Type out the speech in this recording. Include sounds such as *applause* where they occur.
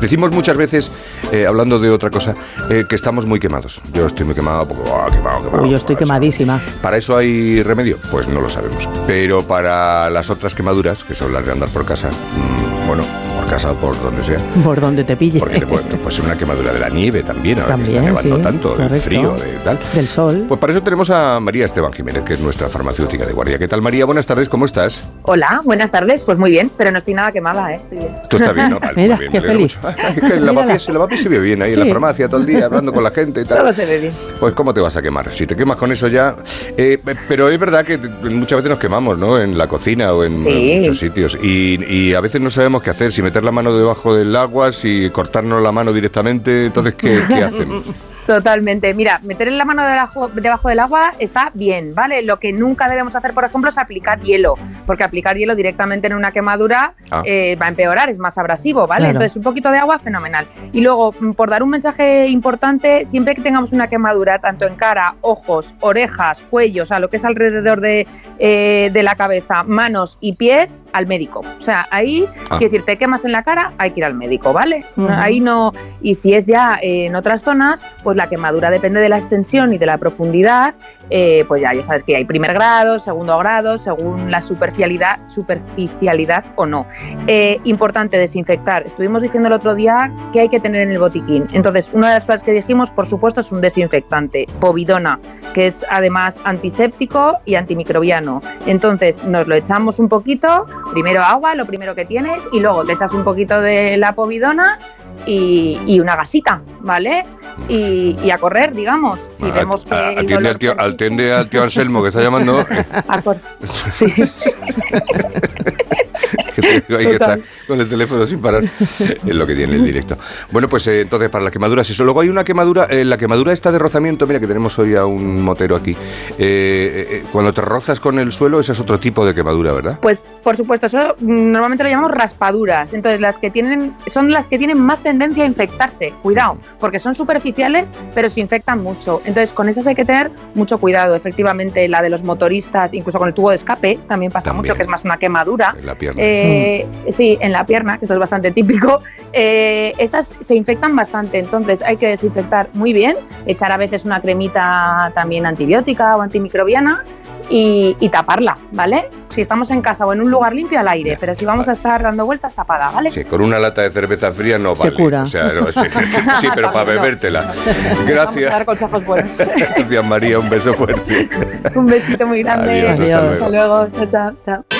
Decimos muchas veces, eh, hablando de otra cosa, eh, que estamos muy quemados. Yo estoy muy quemado, porque, oh, quemado, quemado. Uy, yo estoy Para eso- quemadísima. ¿Para eso hay remedio? Pues no lo sabemos. Pero para las otras quemaduras, que son las de andar por casa, mm, bueno, por casa o por donde sea, Por donde te pille. porque te puede, ser una quemadura de la nieve también, ahora que está nevando sí, tanto, del correcto. frío, de tal. Del sol. Pues para eso tenemos a María Esteban Jiménez, que es nuestra farmacéutica de guardia. ¿Qué tal, María? Buenas tardes, ¿cómo estás? Hola, buenas tardes. Pues muy bien, pero no estoy nada quemada, ¿eh? Estoy bien. Tú estás bien, ¿no? *laughs* Vale, Mira, bien, qué feliz. mucho. *laughs* Que lavapiés, el lavapiés se ve bien ahí en la farmacia todo el día, hablando con la gente y tal. Todo se ve bien. Pues ¿cómo te vas a quemar? Si te quemas con eso ya... eh, pero es verdad que muchas veces nos quemamos, ¿no? En la cocina o en, Sí. en muchos sitios. Y, y a veces no sabemos qué hacer, si meter la mano debajo del agua, si cortarnos la mano directamente. Entonces, ¿qué, qué hacemos? *laughs* Totalmente. Mira, meter en la mano debajo, debajo del agua está bien, ¿vale? Lo que nunca debemos hacer, por ejemplo, es aplicar hielo, porque aplicar hielo directamente en una quemadura Ah. eh, va a empeorar, es más abrasivo, ¿vale? Claro. Entonces, un poquito de agua, fenomenal. Y luego, mm, por dar un mensaje importante, siempre que tengamos una quemadura, tanto en cara, ojos, orejas, cuello, o sea, lo que es alrededor de, eh, de la cabeza, manos y pies, al médico. O sea, ahí, Ah. quiero decir, te quemas en la cara, hay que ir al médico, ¿vale? Ahí no. Y si es ya eh, en otras zonas, pues la quemadura depende de la extensión y de la profundidad. eh, pues ya, ya sabes que hay primer grado, segundo grado, según la superficialidad, superficialidad o no. Eh, importante desinfectar. Estuvimos diciendo el otro día que hay que tener en el botiquín. Entonces, una de las cosas que dijimos, por supuesto, es un desinfectante, povidona, que es además antiséptico y antimicrobiano. Entonces, nos lo echamos un poquito, primero agua, lo primero que tienes, y luego te echas un poquito de la povidona y, y una gasita, ¿vale? Y, y a correr, digamos. Si Ah, vemos que. atiende, al tío, atiende al tío Anselmo que está llamando. *laughs* a Sí. *laughs* *laughs* que te digo ahí que está Total. con el teléfono sin parar. Es lo que tiene el directo. Bueno, pues eh, entonces para las quemaduras, eso. Luego hay una quemadura, eh, la quemadura esta de rozamiento, mira que tenemos hoy a un motero aquí. Eh, cuando te rozas con el suelo, ese es otro tipo de quemadura, ¿verdad? Pues por supuesto, eso normalmente lo llamamos raspaduras. Entonces, las que tienen son las que tienen más tendencia a infectarse. Cuidado, porque son superficiales, pero se infectan mucho. Entonces, con esas hay que tener mucho cuidado. Efectivamente, la de los motoristas, incluso con el tubo de escape, también pasa También. mucho, que es más una quemadura. En la pierna. Eh, sí, en la pierna, que esto es bastante típico, eh, esas se infectan bastante, entonces hay que desinfectar muy bien, echar a veces una cremita también antibiótica o antimicrobiana y, y taparla, ¿vale? Si estamos en casa o en un lugar limpio al aire, pero si vamos a estar dando vueltas tapada, ¿vale? Sí, con una lata de cerveza fría no Se vale. cura. O sea, no, sí, sí, pero para *laughs* bebértela. Vamos a Gracias. dar consejos buenos. *laughs* Gracias, María. Un beso fuerte. *laughs* un besito muy grande. Adiós, hasta Adiós. luego. Hasta luego. Chao, chao, chao.